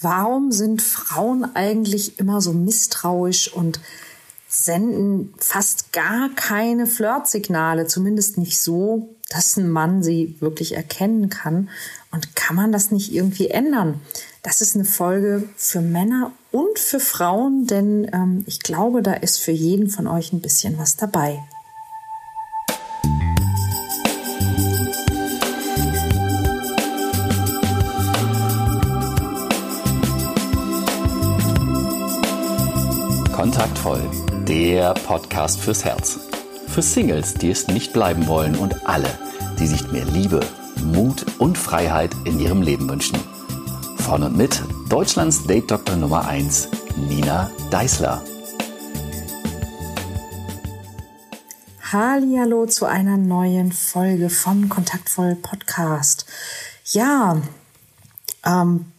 Warum sind Frauen eigentlich immer so misstrauisch und senden fast gar keine Flirtsignale, zumindest nicht so, dass ein Mann sie wirklich erkennen kann. Und kann man das nicht irgendwie ändern? Das ist eine Folge für Männer und für Frauen, denn ähm, ich glaube, da ist für jeden von euch ein bisschen was dabei. Kontaktvoll, der Podcast fürs Herz. Für Singles, die es nicht bleiben wollen und alle, die sich mehr Liebe, Mut und Freiheit in ihrem Leben wünschen. Von und mit Deutschlands Date Doktor Nummer 1, Nina Deißler. Hallo zu einer neuen Folge vom Kontaktvoll Podcast. Ja, ähm,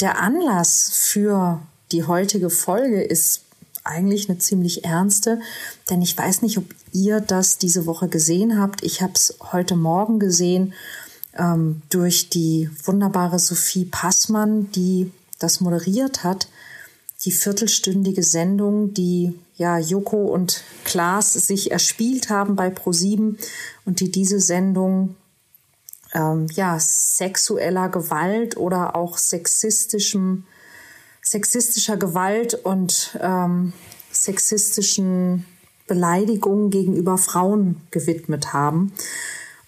der Anlass für die heutige Folge ist eigentlich eine ziemlich ernste, denn ich weiß nicht, ob ihr das diese Woche gesehen habt. Ich habe es heute Morgen gesehen ähm, durch die wunderbare Sophie Passmann, die das moderiert hat. Die viertelstündige Sendung, die ja Joko und Klaas sich erspielt haben bei Pro7 und die diese Sendung ähm, ja sexueller Gewalt oder auch sexistischem sexistischer Gewalt und ähm, sexistischen Beleidigungen gegenüber Frauen gewidmet haben.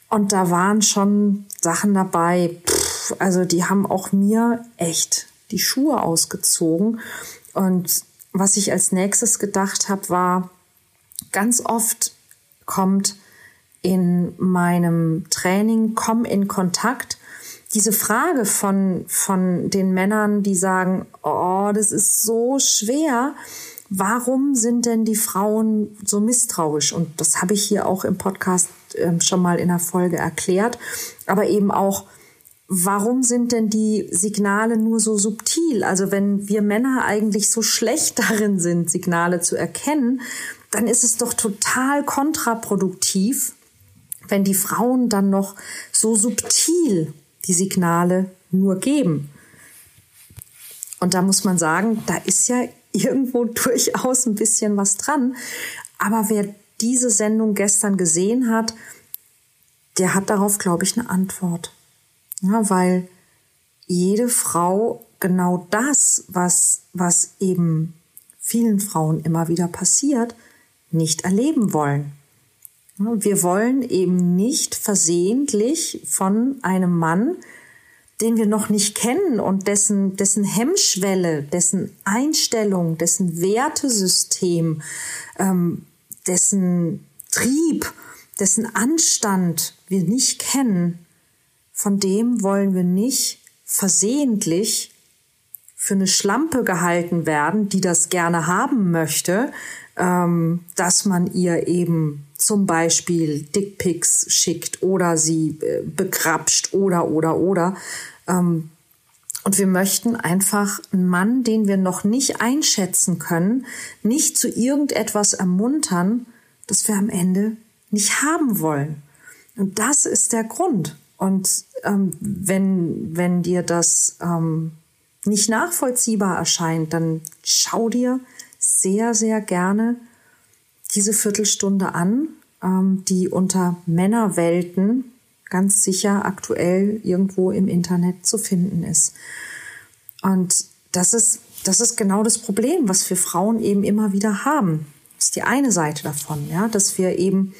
Und da waren schon Sachen dabei, pff, also die haben auch mir echt die Schuhe ausgezogen. Und was ich als nächstes gedacht habe, war, ganz oft kommt in meinem Training, komm in Kontakt diese Frage von, von den Männern, die sagen, oh, das ist so schwer, warum sind denn die Frauen so misstrauisch? Und das habe ich hier auch im Podcast äh, schon mal in der Folge erklärt, aber eben auch, warum sind denn die Signale nur so subtil? Also wenn wir Männer eigentlich so schlecht darin sind, Signale zu erkennen, dann ist es doch total kontraproduktiv, wenn die Frauen dann noch so subtil die Signale nur geben. Und da muss man sagen, da ist ja irgendwo durchaus ein bisschen was dran. Aber wer diese Sendung gestern gesehen hat, der hat darauf, glaube ich, eine Antwort. Ja, weil jede Frau genau das, was, was eben vielen Frauen immer wieder passiert, nicht erleben wollen. Wir wollen eben nicht versehentlich von einem Mann, den wir noch nicht kennen und dessen, dessen Hemmschwelle, dessen Einstellung, dessen Wertesystem, ähm, dessen Trieb, dessen Anstand wir nicht kennen, von dem wollen wir nicht versehentlich für eine Schlampe gehalten werden, die das gerne haben möchte, ähm, dass man ihr eben zum Beispiel Dickpics schickt oder sie äh, begrapscht oder oder oder. Ähm, und wir möchten einfach einen Mann, den wir noch nicht einschätzen können, nicht zu irgendetwas ermuntern, das wir am Ende nicht haben wollen. Und das ist der Grund. Und ähm, wenn, wenn dir das ähm, nicht nachvollziehbar erscheint, dann schau dir sehr, sehr gerne diese Viertelstunde an, ähm, die unter Männerwelten ganz sicher aktuell irgendwo im Internet zu finden ist. Und das ist, das ist genau das Problem, was wir Frauen eben immer wieder haben. Das ist die eine Seite davon, ja, dass wir eben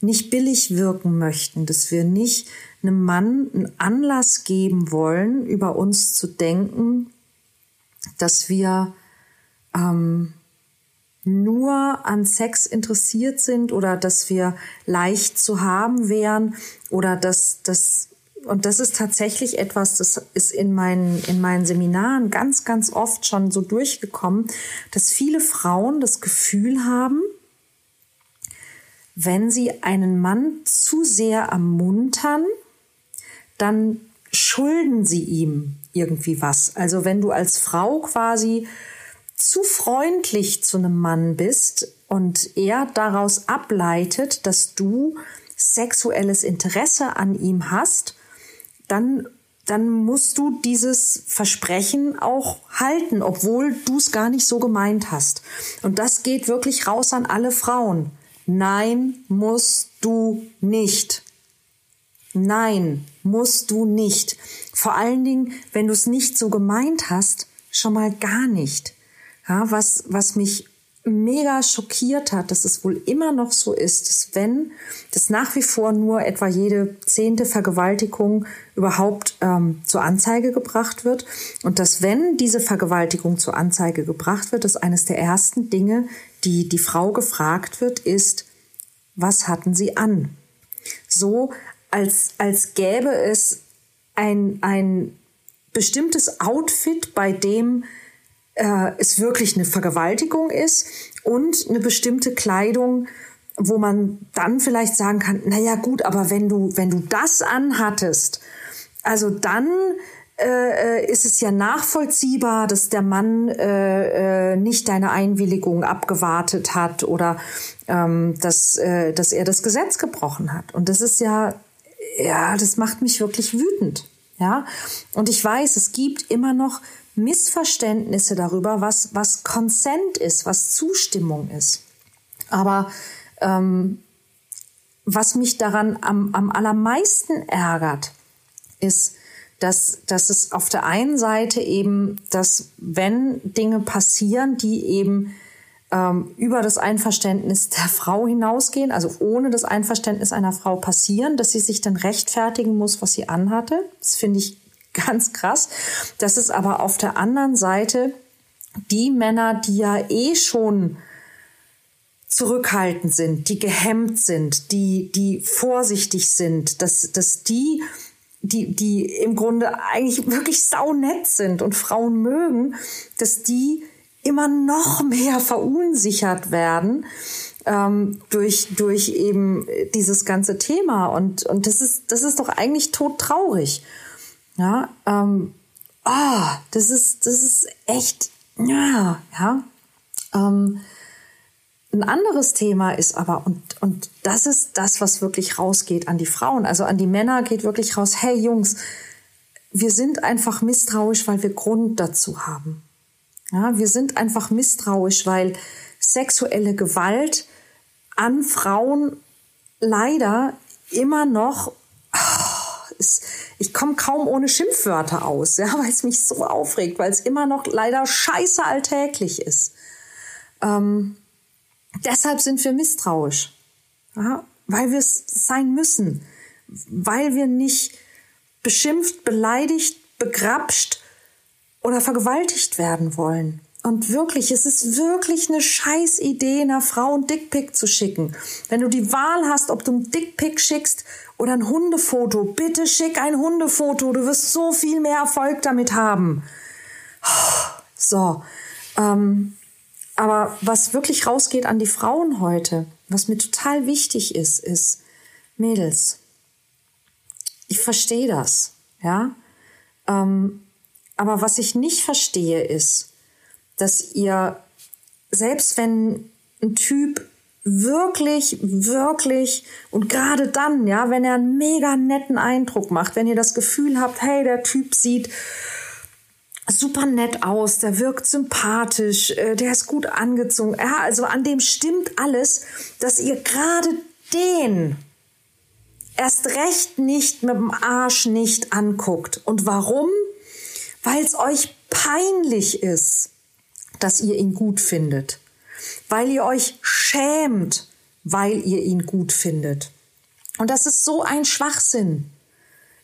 nicht billig wirken möchten, dass wir nicht einem Mann einen Anlass geben wollen, über uns zu denken, dass wir ähm, nur an Sex interessiert sind oder dass wir leicht zu haben wären oder dass das und das ist tatsächlich etwas, das ist in meinen, in meinen Seminaren ganz, ganz oft schon so durchgekommen, dass viele Frauen das Gefühl haben, wenn sie einen Mann zu sehr ermuntern, dann schulden sie ihm irgendwie was. Also wenn du als Frau quasi zu freundlich zu einem Mann bist und er daraus ableitet, dass du sexuelles Interesse an ihm hast, dann dann musst du dieses Versprechen auch halten, obwohl du es gar nicht so gemeint hast. Und das geht wirklich raus an alle Frauen. Nein, musst du nicht. Nein, musst du nicht. Vor allen Dingen, wenn du es nicht so gemeint hast, schon mal gar nicht. Ja, was, was mich mega schockiert hat, dass es wohl immer noch so ist, dass wenn das nach wie vor nur etwa jede zehnte Vergewaltigung überhaupt ähm, zur Anzeige gebracht wird und dass wenn diese Vergewaltigung zur Anzeige gebracht wird, dass eines der ersten Dinge, die die Frau gefragt wird, ist, was hatten sie an? So als, als gäbe es ein, ein bestimmtes Outfit, bei dem äh, es wirklich eine Vergewaltigung ist und eine bestimmte Kleidung, wo man dann vielleicht sagen kann, na ja gut, aber wenn du, wenn du das anhattest, also dann äh, äh, ist es ja nachvollziehbar, dass der Mann äh, äh, nicht deine Einwilligung abgewartet hat oder ähm, dass, äh, dass er das Gesetz gebrochen hat. Und das ist ja, ja, das macht mich wirklich wütend. Ja, und ich weiß, es gibt immer noch Missverständnisse darüber, was, was Consent ist, was Zustimmung ist. Aber ähm, was mich daran am, am allermeisten ärgert, ist, dass, dass es auf der einen Seite eben, dass wenn Dinge passieren, die eben ähm, über das Einverständnis der Frau hinausgehen, also ohne das Einverständnis einer Frau passieren, dass sie sich dann rechtfertigen muss, was sie anhatte. Das finde ich ganz krass. Das ist aber auf der anderen Seite die Männer, die ja eh schon zurückhaltend sind, die gehemmt sind, die, die vorsichtig sind, dass, dass die, die, die im Grunde eigentlich wirklich saunett sind und Frauen mögen, dass die immer noch mehr verunsichert werden ähm, durch, durch eben dieses ganze Thema. Und, und das ist, das ist doch eigentlich todtraurig. Ja, ähm, oh, das ist, das ist echt, ja, ja. Ähm, ein anderes Thema ist aber, und, und das ist das, was wirklich rausgeht an die Frauen, also an die Männer geht wirklich raus, hey Jungs, wir sind einfach misstrauisch, weil wir Grund dazu haben. Ja, wir sind einfach misstrauisch, weil sexuelle Gewalt an Frauen leider immer noch ist, ich komme kaum ohne Schimpfwörter aus, ja, weil es mich so aufregt, weil es immer noch leider scheiße alltäglich ist. Ähm, deshalb sind wir misstrauisch, ja, weil wir es sein müssen, weil wir nicht beschimpft, beleidigt, begrapscht oder vergewaltigt werden wollen. Und wirklich, es ist wirklich eine scheiß Idee, einer Frau ein Dickpick zu schicken. Wenn du die Wahl hast, ob du ein Dickpick schickst oder ein Hundefoto, bitte schick ein Hundefoto. Du wirst so viel mehr Erfolg damit haben. So. Ähm, aber was wirklich rausgeht an die Frauen heute, was mir total wichtig ist, ist, Mädels, ich verstehe das, ja. Ähm, aber was ich nicht verstehe, ist, dass ihr, selbst wenn ein Typ wirklich, wirklich und gerade dann, ja, wenn er einen mega netten Eindruck macht, wenn ihr das Gefühl habt, hey, der Typ sieht super nett aus, der wirkt sympathisch, äh, der ist gut angezogen, ja, also an dem stimmt alles, dass ihr gerade den erst recht nicht mit dem Arsch nicht anguckt. Und warum? Weil es euch peinlich ist dass ihr ihn gut findet, weil ihr euch schämt, weil ihr ihn gut findet. Und das ist so ein Schwachsinn.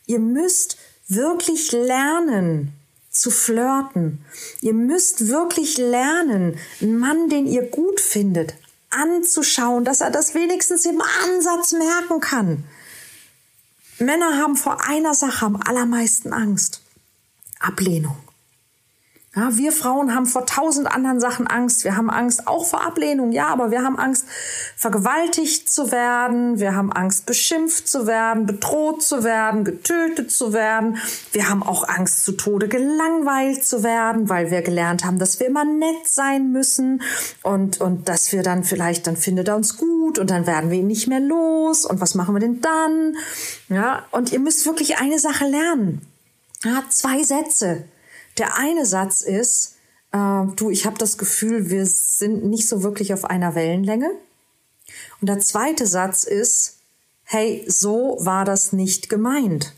Ihr müsst wirklich lernen zu flirten. Ihr müsst wirklich lernen, einen Mann, den ihr gut findet, anzuschauen, dass er das wenigstens im Ansatz merken kann. Männer haben vor einer Sache am allermeisten Angst. Ablehnung. Ja, wir Frauen haben vor tausend anderen Sachen Angst. Wir haben Angst auch vor Ablehnung, ja, aber wir haben Angst, vergewaltigt zu werden. Wir haben Angst, beschimpft zu werden, bedroht zu werden, getötet zu werden. Wir haben auch Angst, zu Tode gelangweilt zu werden, weil wir gelernt haben, dass wir immer nett sein müssen und, und dass wir dann vielleicht, dann findet er uns gut und dann werden wir ihn nicht mehr los. Und was machen wir denn dann? Ja, und ihr müsst wirklich eine Sache lernen. Ja, zwei Sätze. Der eine Satz ist, äh, du, ich habe das Gefühl, wir sind nicht so wirklich auf einer Wellenlänge. Und der zweite Satz ist, hey, so war das nicht gemeint.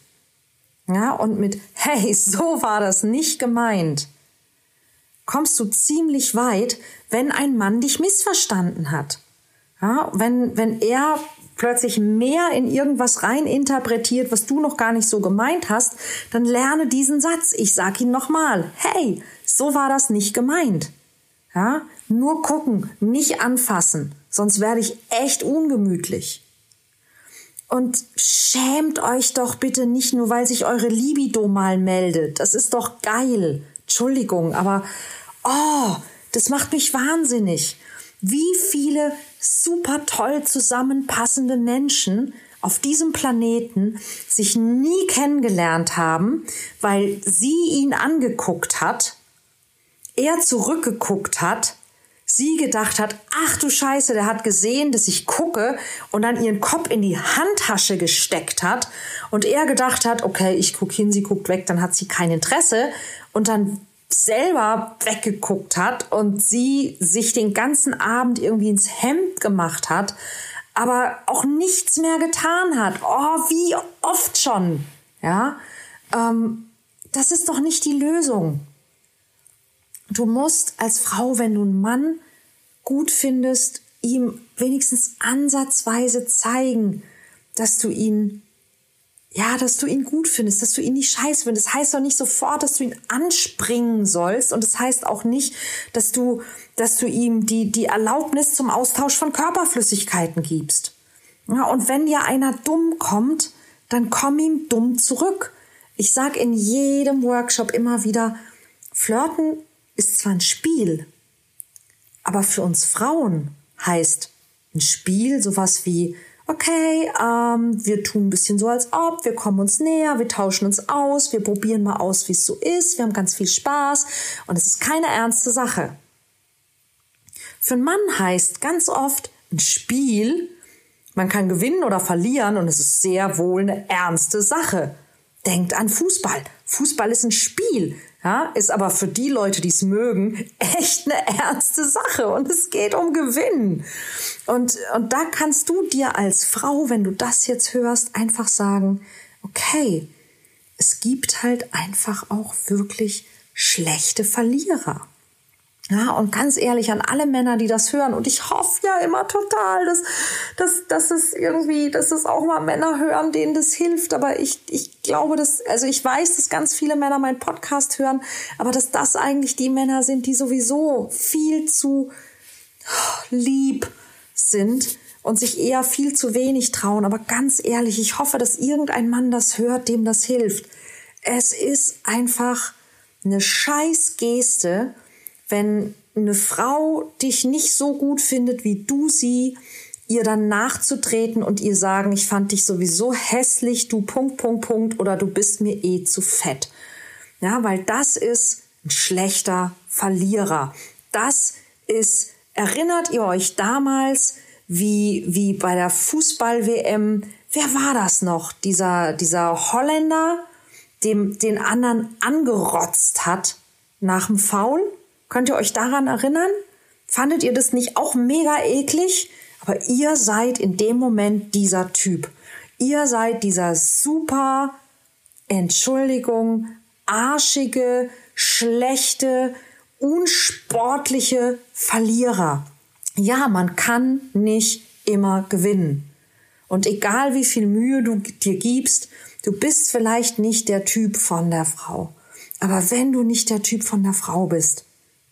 Ja, und mit, hey, so war das nicht gemeint, kommst du ziemlich weit, wenn ein Mann dich missverstanden hat. Ja, wenn, wenn er plötzlich mehr in irgendwas rein interpretiert, was du noch gar nicht so gemeint hast, dann lerne diesen Satz. Ich sag ihn nochmal. Hey, so war das nicht gemeint. Ja, nur gucken, nicht anfassen, sonst werde ich echt ungemütlich. Und schämt euch doch bitte nicht nur, weil sich eure Libido mal meldet. Das ist doch geil. Entschuldigung, aber oh, das macht mich wahnsinnig. Wie viele super toll zusammenpassende Menschen auf diesem Planeten sich nie kennengelernt haben, weil sie ihn angeguckt hat, er zurückgeguckt hat sie gedacht hat, ach du Scheiße, der hat gesehen, dass ich gucke und dann ihren Kopf in die Handtasche gesteckt hat und er gedacht hat, okay, ich guck hin, sie guckt weg, dann hat sie kein Interesse und dann selber weggeguckt hat und sie sich den ganzen Abend irgendwie ins Hemd gemacht hat, aber auch nichts mehr getan hat. Oh, wie oft schon, ja. Ähm, das ist doch nicht die Lösung. Du musst als Frau, wenn du einen Mann gut findest, ihm wenigstens ansatzweise zeigen, dass du ihn, ja, dass du ihn gut findest, dass du ihn nicht scheiße findest. Das heißt doch nicht sofort, dass du ihn anspringen sollst. Und das heißt auch nicht, dass du, dass du ihm die, die Erlaubnis zum Austausch von Körperflüssigkeiten gibst. Ja, und wenn dir einer dumm kommt, dann komm ihm dumm zurück. Ich sag in jedem Workshop immer wieder, Flirten ist zwar ein Spiel, aber für uns Frauen heißt ein Spiel sowas wie, okay, ähm, wir tun ein bisschen so, als ob, wir kommen uns näher, wir tauschen uns aus, wir probieren mal aus, wie es so ist, wir haben ganz viel Spaß und es ist keine ernste Sache. Für einen Mann heißt ganz oft ein Spiel, man kann gewinnen oder verlieren und es ist sehr wohl eine ernste Sache. Denkt an Fußball. Fußball ist ein Spiel. Ja, ist aber für die Leute, die es mögen, echt eine ernste Sache und es geht um Gewinn. Und, und da kannst du dir als Frau, wenn du das jetzt hörst, einfach sagen, okay, es gibt halt einfach auch wirklich schlechte Verlierer. Ja, und ganz ehrlich an alle Männer, die das hören, und ich hoffe ja immer total, dass, dass, dass es irgendwie, dass es auch mal Männer hören, denen das hilft. Aber ich, ich glaube, dass, also ich weiß, dass ganz viele Männer meinen Podcast hören, aber dass das eigentlich die Männer sind, die sowieso viel zu lieb sind und sich eher viel zu wenig trauen. Aber ganz ehrlich, ich hoffe, dass irgendein Mann das hört, dem das hilft. Es ist einfach eine scheiß Geste, wenn eine Frau dich nicht so gut findet, wie du sie, ihr dann nachzutreten und ihr sagen, ich fand dich sowieso hässlich, du Punkt, Punkt, Punkt oder du bist mir eh zu fett. Ja, weil das ist ein schlechter Verlierer. Das ist, erinnert ihr euch damals, wie, wie bei der Fußball-WM, wer war das noch? Dieser, dieser Holländer, dem den anderen angerotzt hat nach dem Foul? Könnt ihr euch daran erinnern? Fandet ihr das nicht auch mega eklig? Aber ihr seid in dem Moment dieser Typ. Ihr seid dieser super, Entschuldigung, arschige, schlechte, unsportliche Verlierer. Ja, man kann nicht immer gewinnen. Und egal wie viel Mühe du dir gibst, du bist vielleicht nicht der Typ von der Frau. Aber wenn du nicht der Typ von der Frau bist,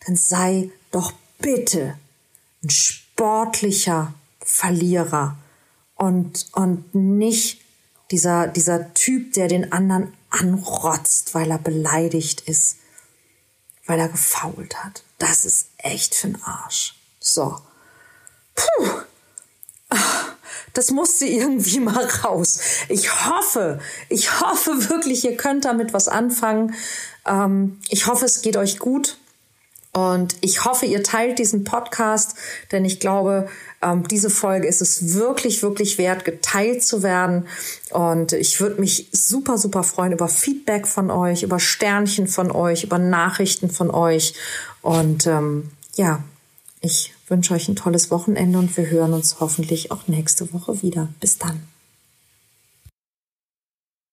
dann sei doch bitte ein sportlicher Verlierer und, und nicht dieser, dieser Typ, der den anderen anrotzt, weil er beleidigt ist, weil er gefault hat. Das ist echt für für'n Arsch. So. Puh. Das musste irgendwie mal raus. Ich hoffe, ich hoffe wirklich, ihr könnt damit was anfangen. Ähm, ich hoffe, es geht euch gut. Und ich hoffe, ihr teilt diesen Podcast, denn ich glaube, ähm, diese Folge ist es wirklich, wirklich wert, geteilt zu werden. Und ich würde mich super, super freuen über Feedback von euch, über Sternchen von euch, über Nachrichten von euch. Und ähm, ja, ich wünsche euch ein tolles Wochenende und wir hören uns hoffentlich auch nächste Woche wieder. Bis dann.